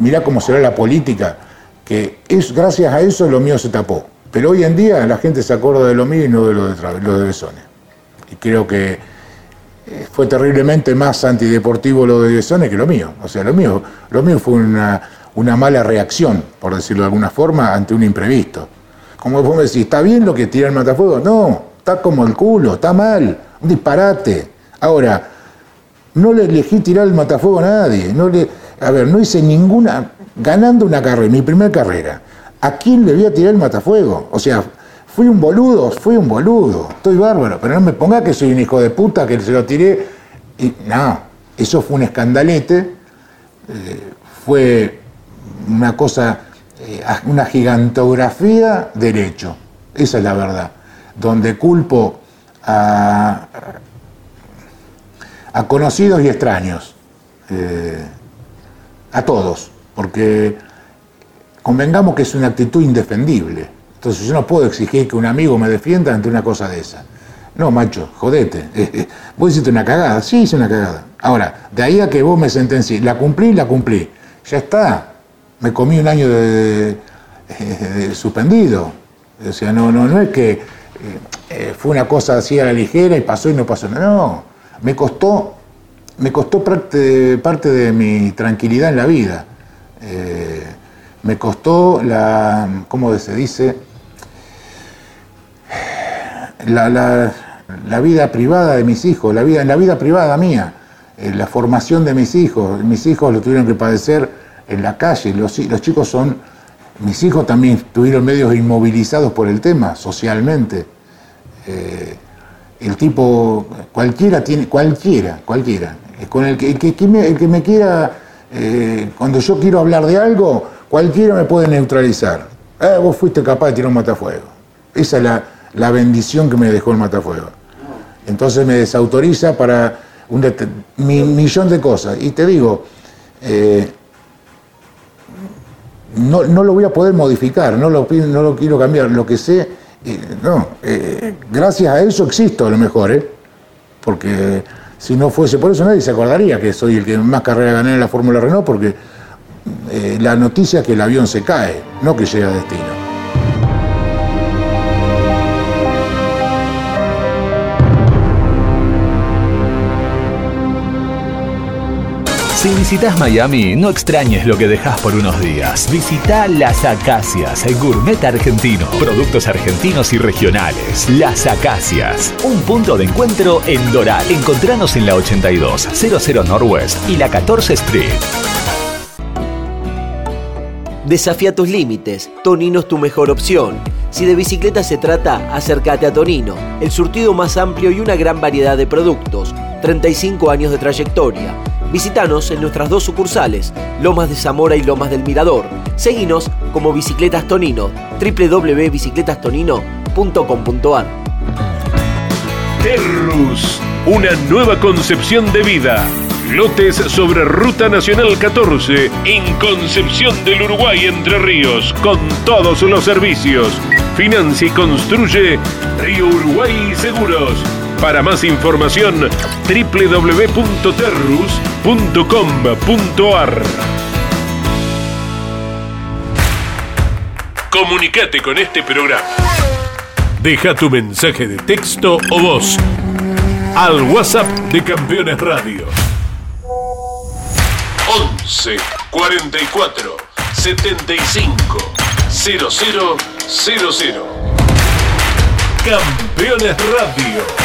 mira cómo será la política, que es gracias a eso lo mío se tapó. Pero hoy en día la gente se acuerda de lo mío y no de lo de, lo de Besone. Y creo que eh, fue terriblemente más antideportivo lo de Besone que lo mío. O sea, lo mío, lo mío fue una, una mala reacción, por decirlo de alguna forma, ante un imprevisto. Como vos me decís, ¿está bien lo que tira el matafuego? No, está como el culo, está mal, un disparate. Ahora, no le elegí tirar el matafuego a nadie. No le, a ver, no hice ninguna. Ganando una carrera, mi primera carrera, ¿a quién le voy a tirar el matafuego? O sea, fui un boludo, fui un boludo. Estoy bárbaro, pero no me ponga que soy un hijo de puta, que se lo tiré. Y, no, eso fue un escandalete. eh, fue una cosa, eh, una gigantografía del hecho. Esa es la verdad. Donde culpo a, a conocidos y extraños, eh, a todos, porque convengamos que es una actitud indefendible. Entonces yo no puedo exigir que un amigo me defienda ante una cosa de esa. No, macho, jodete. Vos hiciste una cagada, sí hice una cagada. Ahora, de ahí a que vos me sentenciés, la cumplí, la cumplí. Ya está. Me comí un año de, suspendido. O sea, no, no, no es que eh, eh, fue una cosa así a la ligera y pasó y no pasó. No, me costó, me costó parte, parte de mi tranquilidad en la vida. Eh, me costó la, ¿cómo se dice? La, la- vida privada de mis hijos, la vida, la vida privada mía, eh, la formación de mis hijos. Mis hijos lo tuvieron que padecer en la calle. Los, chicos son, mis hijos también tuvieron medios inmovilizados por el tema, socialmente. Eh, el tipo, cualquiera tiene, cualquiera, cualquiera. Con el que, que, que me, que me quiera, eh, cuando yo quiero hablar de algo, cualquiera me puede neutralizar. Eh, vos fuiste capaz de tirar un matafuego. Esa es la, la bendición que me dejó el matafuego. Entonces me desautoriza para un mi- millón de cosas. Y te digo, eh, no, no lo voy a poder modificar, no lo, no lo quiero cambiar. Lo que sé, no, eh, gracias a eso existo a lo mejor, ¿eh? Porque si no fuese por eso nadie se acordaría que soy el que más carrera gané en la Fórmula Renault, porque eh, la noticia es que el avión se cae, no que llega a destino. Si visitas Miami, no extrañes lo que dejas por unos días. Visita Las Acacias, el gourmet argentino. Productos argentinos y regionales. Las Acacias, un punto de encuentro en Doral. Encontranos en la 82, 00 Northwest y la 14 Street. Desafía tus límites. Tonino es tu mejor opción. Si de bicicleta se trata, acércate a Tonino, el surtido más amplio y una gran variedad de productos. 35 años de trayectoria. Visítanos en nuestras dos sucursales, Lomas de Zamora y Lomas del Mirador. Seguinos como Bicicletas Tonino, www.bicicletastonino.com.ar. Terrus, una nueva concepción de vida. Lotes sobre Ruta Nacional 14 en Concepción del Uruguay, Entre Ríos, con todos los servicios. Financia y construye Río Uruguay Seguros. Para más información, www.terrus.com.ar. Comunicate con este programa. Deja tu mensaje de texto o voz al WhatsApp de Campeones Radio. 11 44 75 0000. Campeones Radio.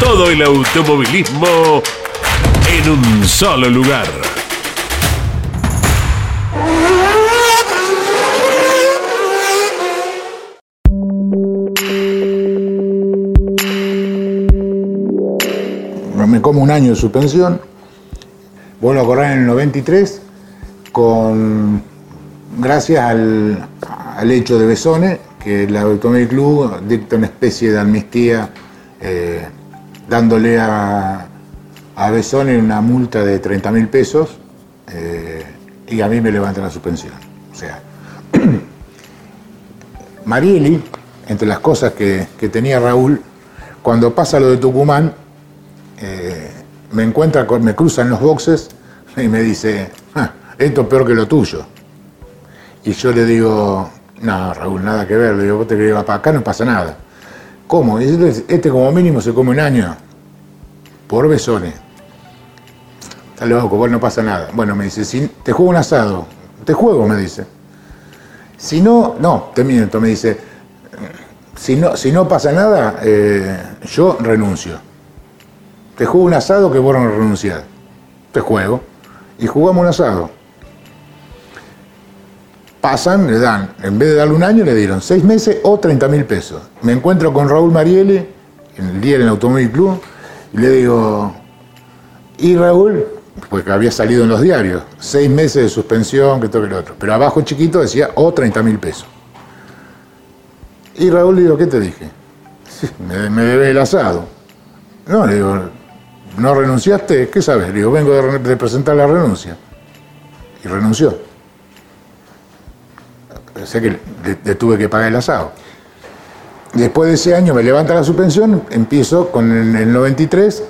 Todo el automovilismo en un solo lugar. me como un año de suspensión, vuelvo a correr en el 93, con, gracias al, al hecho de Besone, que el Automóvil Club dicta una especie de amnistía eh, dándole a, a Besone una multa de 30 mil pesos eh, y a mí me levanta la suspensión. O sea, Marieli, entre las cosas que, que tenía Raúl, cuando pasa lo de Tucumán, eh, me encuentra, me cruza en los boxes y me dice, "Ah, esto es peor que lo tuyo. Y yo le digo, no, Raúl, nada que ver. Le digo, vos te ir para acá, no pasa nada. ¿Cómo? Dice, este como mínimo se come un año por besones. Está loco, vos no pasa nada. Bueno, me dice, si te juego un asado, te juego, me dice. Si no, no, te miento, me dice, si no, si no pasa nada, eh, yo renuncio. Te juego un asado que vos no renunciás. Te juego. Y jugamos un asado. Pasan, le dan, en vez de darle un año, le dieron seis meses o 30 mil pesos. Me encuentro con Raúl Marielle, en el día en el Automóvil Club, y le digo, y Raúl, porque había salido en los diarios, seis meses de suspensión, que todo lo otro. Pero abajo chiquito decía, o 30 mil pesos. Y Raúl le digo, ¿qué te dije? Me, me debes el asado. No, le digo, ¿no renunciaste? ¿Qué sabes? Le digo, vengo de presentar la renuncia. Y renunció. O sea que le, tuve que pagar el asado. Después de ese año me levanta la suspensión, empiezo con el, el 93,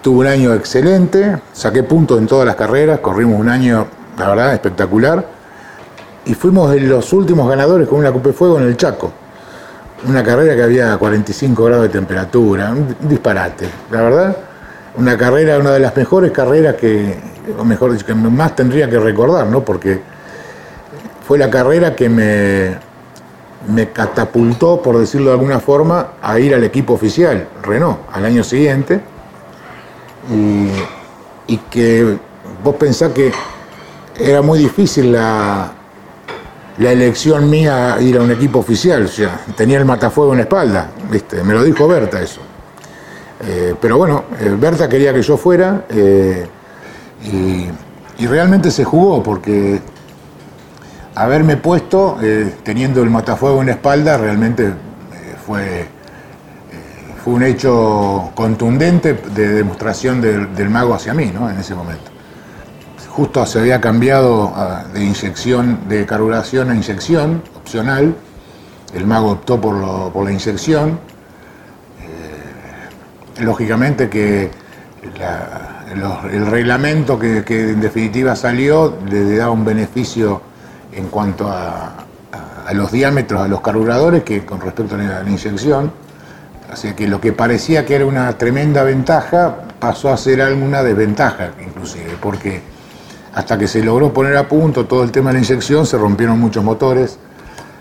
tuve un año excelente, saqué puntos en todas las carreras, corrimos un año, la verdad, espectacular, y fuimos de los últimos ganadores con una Copa Fuego en el Chaco. Una carrera que había 45 grados de temperatura, un disparate, la verdad. Una carrera, una de las mejores carreras que, o mejor dicho, que más tendría que recordar, ¿no? Porque fue la carrera que me, me catapultó, por decirlo de alguna forma, a ir al equipo oficial, Renault, al año siguiente. Y, que vos pensás que era muy difícil la, la elección mía ir a un equipo oficial. O sea, tenía el matafuego en la espalda, ¿viste? Me lo dijo Berta eso. Eh, pero bueno, eh, Berta quería que yo fuera eh, y realmente se jugó porque haberme puesto eh, teniendo el matafuego en la espalda realmente eh, fue, eh, fue un hecho contundente de demostración del, mago hacia mí ¿no? en ese momento. Justo se había cambiado ah, de inyección, de carburación a inyección opcional. El mago optó por, lo- por la inyección. Lógicamente que el reglamento que, que en definitiva salió le da un beneficio en cuanto a, los diámetros, a los carburadores, que con respecto a la, la inyección. Así que lo que parecía que era una tremenda ventaja pasó a ser alguna desventaja, inclusive, porque hasta que se logró poner a punto todo el tema de la inyección, se rompieron muchos motores,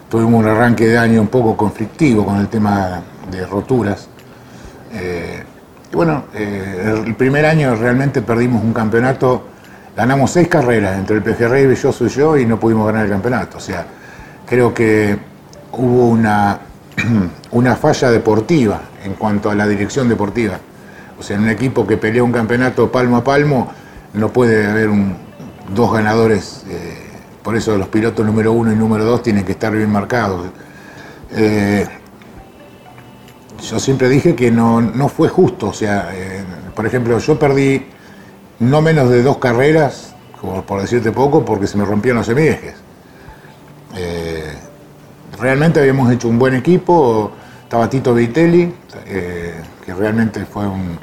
tuvimos un arranque de año un poco conflictivo con el tema de roturas. Eh, y bueno, eh, el primer año realmente perdimos un campeonato, ganamos seis carreras entre el PG Rey, Belloso y yo, y no pudimos ganar el campeonato. O sea, creo que hubo una, una falla deportiva en cuanto a la dirección deportiva. O sea, en un equipo que pelea un campeonato palmo a palmo, no puede haber dos ganadores. eh, por eso los pilotos número uno y número dos tienen que estar bien marcados. Eh, yo siempre dije que no, no fue justo. O sea, eh, por ejemplo, yo perdí no menos de dos carreras, como por decirte poco, porque se me rompieron los semiejes. Eh, realmente habíamos hecho un buen equipo, estaba Tito Vitelli, eh, que realmente fue un,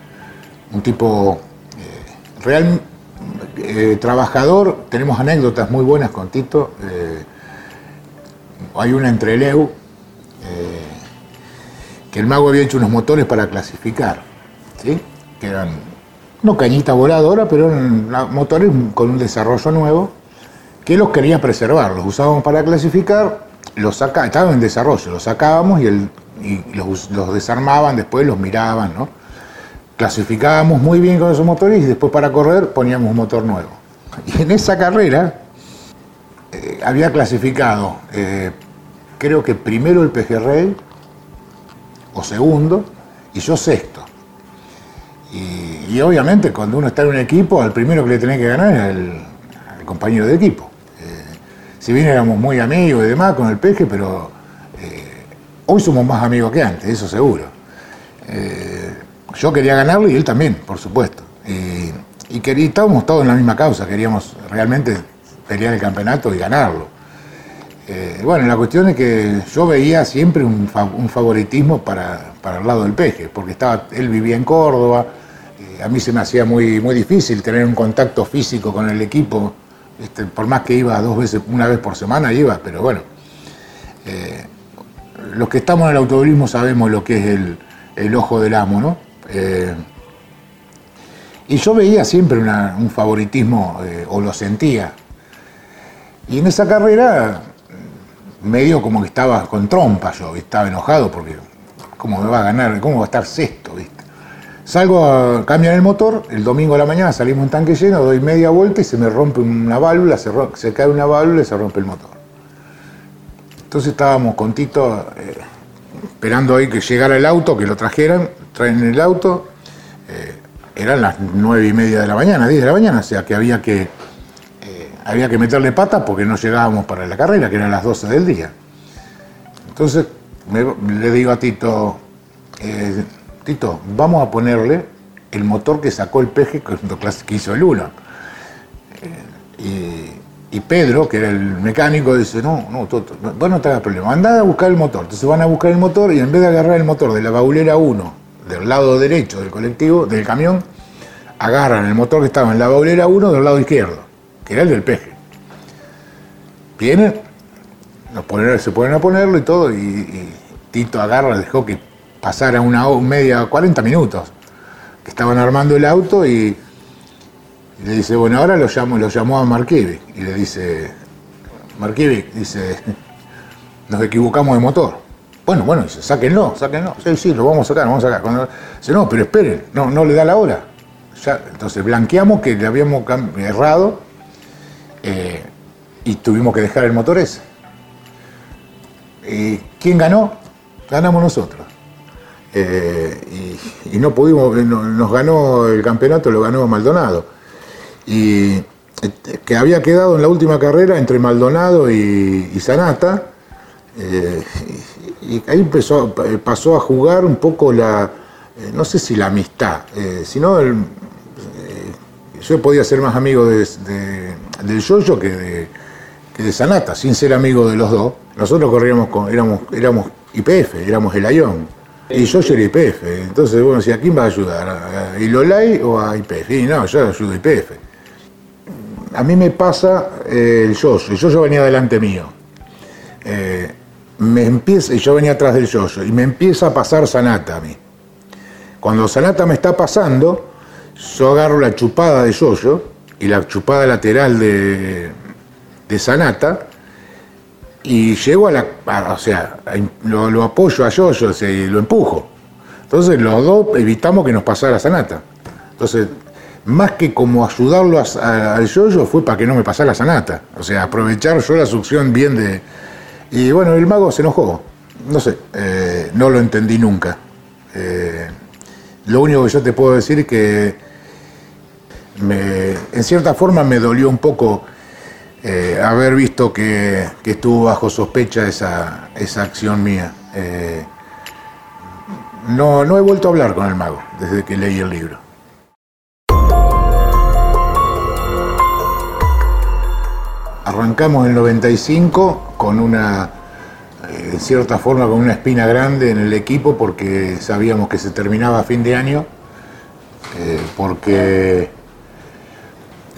tipo eh, real trabajador. Tenemos anécdotas muy buenas con Tito. Hay una entre Leu, que el mago había hecho unos motores para clasificar, ¿sí? que eran no cañita voladora, pero motores con un desarrollo nuevo, que los quería preservar. Los usábamos para clasificar, los saca, estaban en desarrollo, los sacábamos y, los desarmaban, después los miraban, ¿no? clasificábamos muy bien con esos motores y después para correr poníamos un motor nuevo. Y en esa carrera eh, había clasificado, eh, creo que primero el pejerrey, o segundo, y yo sexto. Y, obviamente cuando uno está en un equipo, al primero que le tenés que ganar es al compañero de equipo. Eh, si bien éramos muy amigos y demás con el peje, pero eh, hoy somos más amigos que antes, eso seguro. Eh, yo quería ganarlo y él también, por supuesto. Y, y estábamos todos en la misma causa, queríamos realmente pelear el campeonato y ganarlo. Eh, bueno, la cuestión es que yo veía siempre un, fa- un favoritismo para, para el lado del peje, porque estaba, él vivía en Córdoba, eh, a mí se me hacía muy, muy difícil tener un contacto físico con el equipo, este, por más que iba dos veces, una vez por semana iba, pero bueno. Eh, los que estamos en el automovilismo sabemos lo que es el, el ojo del amo, ¿no? Y yo veía siempre un favoritismo, o lo sentía. Y en esa carrera, medio como que estaba con trompa yo, estaba enojado porque, ¿cómo me va a ganar? ¿Cómo va a estar sexto? ¿viste? Salgo a cambiar el motor, el domingo a la mañana salimos en tanque lleno, doy media vuelta y se me rompe una válvula, se, cae una válvula y se rompe el motor. Entonces estábamos con Tito eh, esperando ahí que llegara el auto, que lo trajeran, traen el auto, eh, eran las nueve y media de la mañana, 10 de la mañana, o sea que había que, había que meterle patas porque no llegábamos para la carrera, que eran las 12 del día. Entonces le digo a Tito, eh, Tito, vamos a ponerle el motor que sacó el peje cuando que hizo el 1. y, y Pedro, que era el mecánico, dice, no, no, Toto, vos no te hagas problema, andá a buscar el motor. Entonces van a buscar el motor y en vez de agarrar el motor de la baulera 1, del lado derecho del colectivo, del camión, agarran el motor que estaba en la baulera 1 del lado izquierdo, era el del peje. Vienen, nos ponen- se ponen a ponerlo y todo, y, Tito agarra, dejó que pasara una media, 40 minutos, que estaban armando el auto y, le dice, bueno, ahora lo llamo, lo llamó a Markiewicz y le dice, Markiewicz, dice, nos equivocamos de motor. Bueno, bueno, dice, sáquenlo, sáquenlo. Sí, sí, lo vamos a sacar, lo vamos a sacar. Cuando- dice, no, pero esperen, no, no le da la hora. Ya, entonces blanqueamos que le habíamos errado eh, y tuvimos que dejar el motor ese. ¿Y quién ganó? Ganamos nosotros. Eh, y, no pudimos, eh, no- nos ganó el campeonato, lo ganó Maldonado. Y eh, que había quedado en la última carrera entre Maldonado y, y Sanata. eh, y, ahí empezó, eh, pasó a jugar un poco la, eh, no sé si la amistad, eh, sino eh, yo podía ser más amigo de- del Yoyo que de, que de Sanata, sin ser amigo de los dos. Nosotros corríamos con, éramos, éramos IPF, éramos el Ayón. Y yo era IPF. Entonces, bueno, si ¿a quién va a ayudar? ¿A Ilolay o a IPF? Y no, yo ayudo a IPF. A mí me pasa eh, el Yoyo. El Yoyo venía delante mío. Eh, me empieza, y yo venía atrás del Yoyo. Y me empieza a pasar Sanata a mí. Cuando Sanata me está pasando, yo agarro la chupada de Yoyo y la chupada lateral de, de Sanata y llego a la. o sea, lo, apoyo a Yoyo o sea, y lo empujo. Entonces los dos evitamos que nos pasara Sanata. Entonces, más que como ayudarlo a- al Yoyo, fue para que no me pasara Sanata. O sea, aprovechar yo la succión bien de. Y bueno, el mago se enojó. No sé, eh, no lo entendí nunca. Eh, lo único que yo te puedo decir es que en cierta forma me dolió un poco eh, haber visto que, estuvo bajo sospecha esa, esa acción mía. Eh, no, no he vuelto a hablar con el mago desde que leí el libro. Arrancamos el 95 con una, eh, en cierta forma, con una espina grande en el equipo porque sabíamos que se terminaba a fin de año, eh, porque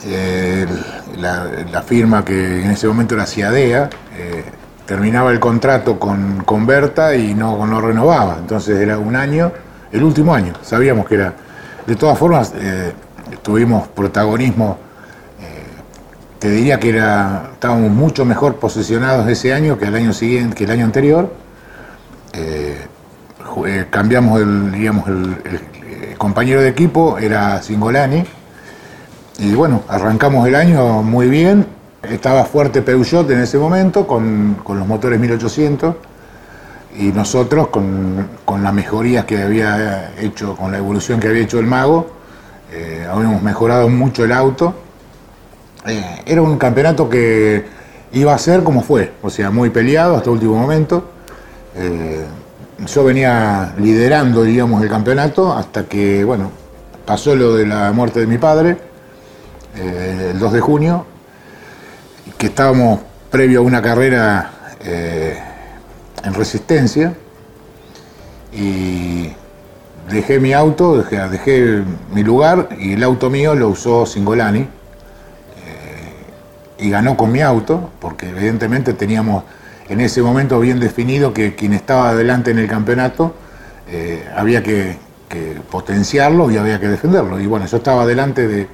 la, firma que en ese momento era Ciadea, eh, terminaba el contrato con, con Berta y no, no renovaba. Entonces era un año, el último año. Sabíamos que era. De todas formas, eh, tuvimos protagonismo. eh, te diría que era, estábamos mucho mejor posicionados ese año que el año siguiente, que el año anterior. Cambiamos el, digamos, el- el compañero de equipo, era Singolani. Y bueno, arrancamos el año muy bien. Estaba fuerte Peugeot en ese momento con, con los motores 1800 y nosotros con, con las mejorías que había hecho, con la evolución que había hecho el mago, eh, habíamos mejorado mucho el auto. Eh, era un campeonato que iba a ser como fue, o sea, muy peleado hasta el último momento. Eh, yo venía liderando, digamos, el campeonato hasta que, bueno, pasó lo de la muerte de mi padre, eh, el 2 de junio, que estábamos previo a una carrera eh, en resistencia y dejé mi auto, dejé, dejé mi lugar y el auto mío lo usó Singolani eh, y ganó con mi auto, porque evidentemente teníamos en ese momento bien definido que quien estaba adelante en el campeonato había que, que potenciarlo y había que defenderlo. Y bueno, yo estaba delante de,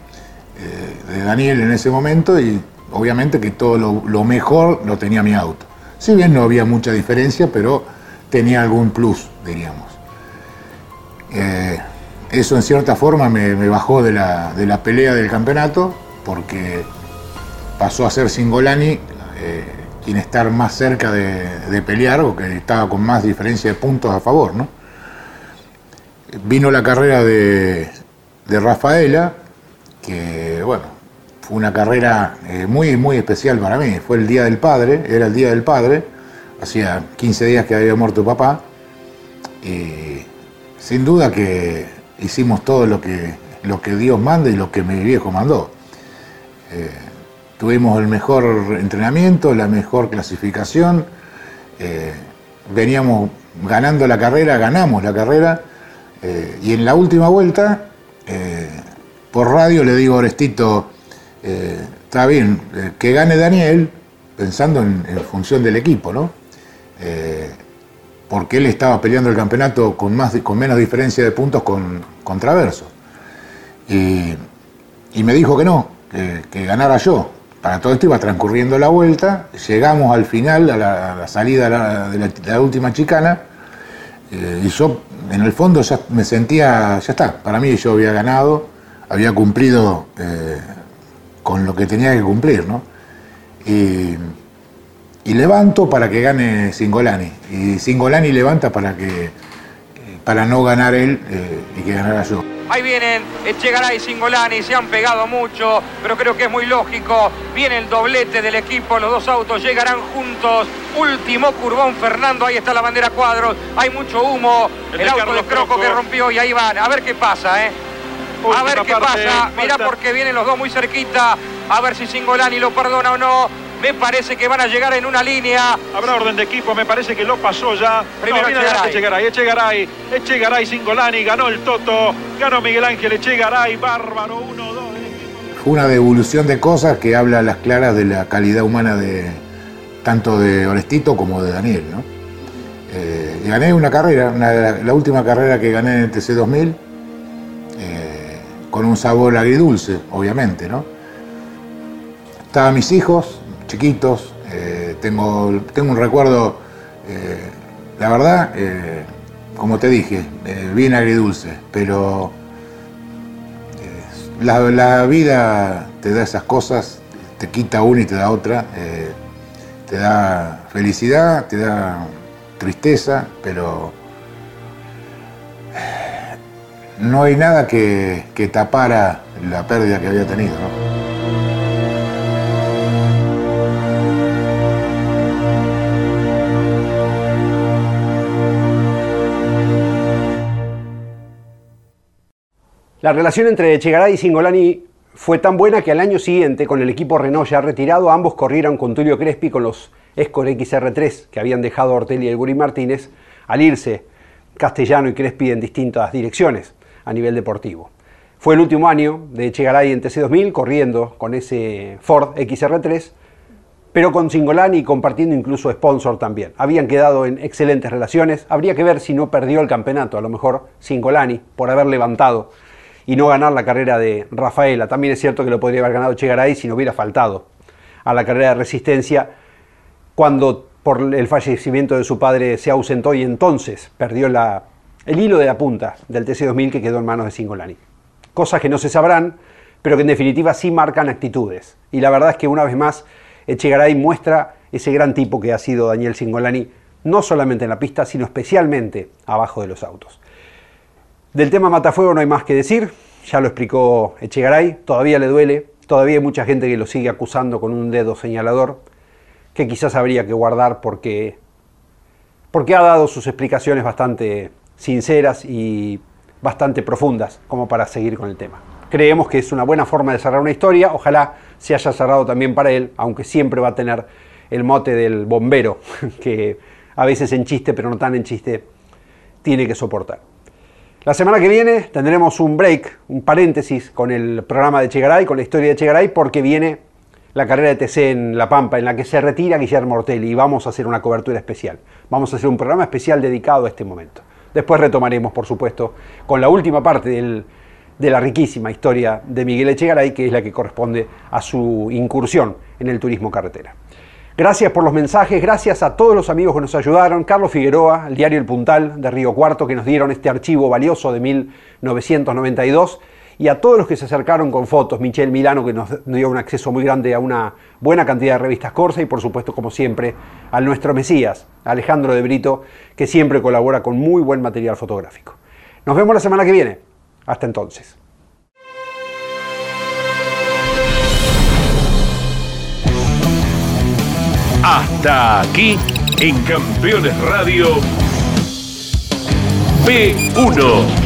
eh, de Daniel en ese momento y obviamente que todo lo, mejor lo tenía mi auto. Si bien no había mucha diferencia, pero tenía algún plus, diríamos. Eh, eso en cierta forma me, me bajó de la, de la pelea del campeonato porque pasó a ser Singolani eh, quien estar más cerca de, de pelear o que estaba con más diferencia de puntos a favor. ¿no? Vino la carrera de, de Rafaela, que bueno, fue una carrera eh, muy, muy especial para mí. Fue el Día del Padre, era el Día del Padre, hacía 15 días que había muerto papá. Y sin duda que hicimos todo lo que, lo que Dios manda y lo que mi viejo mandó. Eh, tuvimos el mejor entrenamiento, la mejor clasificación. eh, veníamos ganando la carrera, ganamos la carrera. y en la última vuelta, por radio le digo a Orestito, eh, está bien, eh, que gane Daniel, pensando en, función del equipo, ¿no? Eh, porque él estaba peleando el campeonato con, más, con menos diferencia de puntos con, con Traverso. Y, me dijo que no, que, ganara yo. Para todo esto iba transcurriendo la vuelta, llegamos al final, a la, salida de la, última chicana, y yo en el fondo ya me sentía, ya está, para mí yo había ganado, había cumplido eh, con lo que tenía que cumplir, ¿no? Y, y levanto para que gane Singolani. Y Singolani levanta para que para no ganar él eh, y que ganara yo. Ahí vienen Echegaray y Singolani, se han pegado mucho, pero creo que es muy lógico. Viene el doblete del equipo, los dos autos llegarán juntos. Último curvón, Fernando, ahí está la bandera cuadros. Hay mucho humo, El el, de auto Carlos de Croco Croco. que rompió y ahí van. A ver qué pasa, ¿eh? A ver qué parte, pasa. Mirá falta. porque vienen los dos muy cerquita. A ver si Singolani lo perdona o no. Me parece que van a llegar en una línea. Habrá orden de equipo, me parece que lo pasó ya. Primero no, Echegaray. Echegaray, Echegaray, Echegaray, Singolani, ganó el Toto, ganó Miguel Ángel Echegaray, bárbaro, 1-2. Fue una devolución de cosas que habla a las claras de la calidad humana de tanto de Orestito como de Daniel, ¿no? Eh, gané una carrera, una la, la última carrera que gané en el TC 2000, eh, con un sabor agridulce, obviamente, ¿no? Estaban mis hijos, chiquitos, eh, tengo, tengo un recuerdo, eh, la verdad, eh, como te dije, bien agridulce, pero la, vida te da esas cosas, te quita una y te da otra, te da felicidad, te da tristeza, pero no hay nada que, que tapara la pérdida que había tenido. La relación entre Echegaray y Singolani fue tan buena que al año siguiente, con el equipo Renault ya retirado, ambos corrieron con Tulio Crespi con los Escort XR3 que habían dejado Ortelli y el Guri Martínez al irse Castellano y Crespi en distintas direcciones a nivel deportivo. Fue el último año de Echegaray en TC2000 corriendo con ese Ford XR3, pero con Singolani compartiendo incluso sponsor también. Habían quedado en excelentes relaciones. Habría que ver si no perdió el campeonato, a lo mejor Singolani, por haber levantado y no ganar la carrera de Rafaela. También es cierto que lo podría haber ganado Echegaray si no hubiera faltado a la carrera de resistencia cuando por el fallecimiento de su padre se ausentó y entonces perdió la, el hilo de la punta del TC2000 que quedó en manos de Singolani cosas que no se sabrán, pero que en definitiva sí marcan actitudes. Y la verdad es que una vez más Echegaray muestra ese gran tipo que ha sido Daniel Singolani, no solamente en la pista, sino especialmente abajo de los autos. Del tema Matafuego no hay más que decir, ya lo explicó Echegaray, todavía le duele, todavía hay mucha gente que lo sigue acusando con un dedo señalador, que quizás habría que guardar porque, porque ha dado sus explicaciones bastante sinceras y bastante profundas como para seguir con el tema. Creemos que es una buena forma de cerrar una historia, ojalá se haya cerrado también para él, aunque siempre va a tener el mote del bombero, que a veces en chiste, pero no tan en chiste, tiene que soportar. La semana que viene tendremos un break, un paréntesis con el programa de Chegaray, con la historia de Chegaray, porque viene la carrera de TC en La Pampa, en la que se retira Guillermo Ortelli y vamos a hacer una cobertura especial. Vamos a hacer un programa especial dedicado a este momento. Después retomaremos, por supuesto, con la última parte de la riquísima historia de Miguel Echegaray, que es la que corresponde a su incursión en el turismo carretera. Gracias por los mensajes, gracias a todos los amigos que nos ayudaron, Carlos Figueroa, el diario El Puntal de Río Cuarto, que nos dieron este archivo valioso de 1992 y a todos los que se acercaron con fotos, Michelle Milano que nos dio un acceso muy grande a una buena cantidad de revistas Corsa y por supuesto como siempre al nuestro Mesías, Alejandro de Brito, que siempre colabora con muy buen material fotográfico. Nos vemos la semana que viene. Hasta entonces. Hasta aquí en Campeones Radio P1